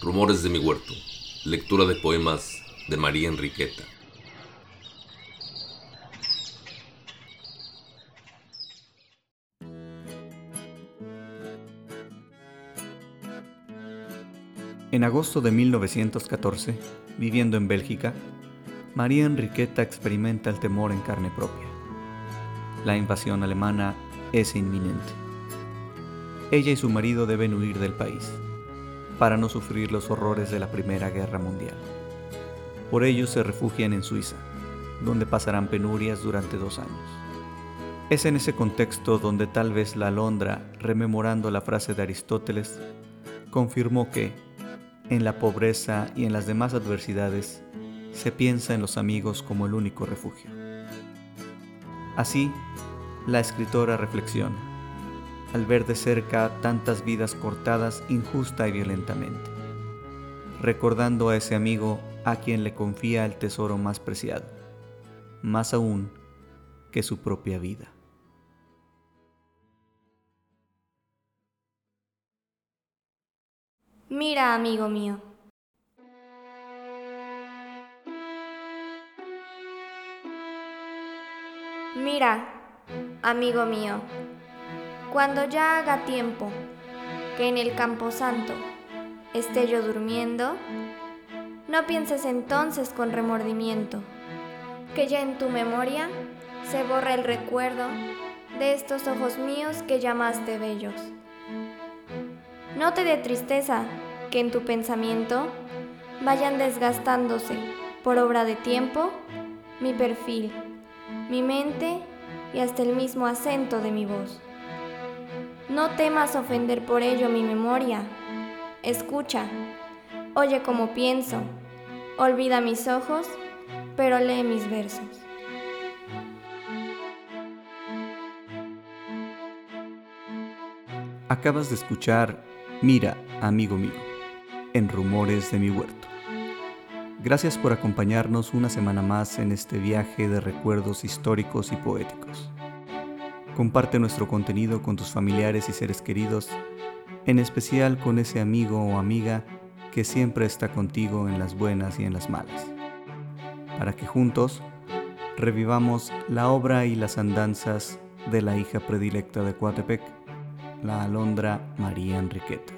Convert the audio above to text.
Rumores de mi huerto. Lectura de poemas de María Enriqueta. En agosto de 1914, viviendo en Bélgica, María Enriqueta experimenta el temor en carne propia. La invasión alemana es inminente. Ella y su marido deben huir del país para no sufrir los horrores de la Primera Guerra Mundial. Por ello se refugian en Suiza, donde pasarán penurias durante dos años. Es en ese contexto donde tal vez la alondra, rememorando la frase de Aristóteles, confirmó que, en la pobreza y en las demás adversidades, se piensa en los amigos como el único refugio. Así, la escritora reflexiona, al ver de cerca tantas vidas cortadas injusta y violentamente, recordando a ese amigo a quien le confía el tesoro más preciado, más aún que su propia vida. Mira, amigo mío. Mira, amigo mío, cuando ya haga tiempo que en el campo santo esté yo durmiendo, no pienses entonces con remordimiento que ya en tu memoria se borra el recuerdo de estos ojos míos que llamaste bellos. No te dé tristeza que en tu pensamiento vayan desgastándose por obra de tiempo mi perfil, mi mente y hasta el mismo acento de mi voz. No temas ofender por ello mi memoria. Escucha, oye como pienso, olvida mis ojos, pero lee mis versos. Acabas de escuchar Mira, amigo mío, en Rumores de mi Huerto. Gracias por acompañarnos una semana más en este viaje de recuerdos históricos y poéticos. Comparte nuestro contenido con tus familiares y seres queridos, en especial con ese amigo o amiga que siempre está contigo en las buenas y en las malas, para que juntos revivamos la obra y las andanzas de la hija predilecta de Coatepec, la alondra María Enriqueta.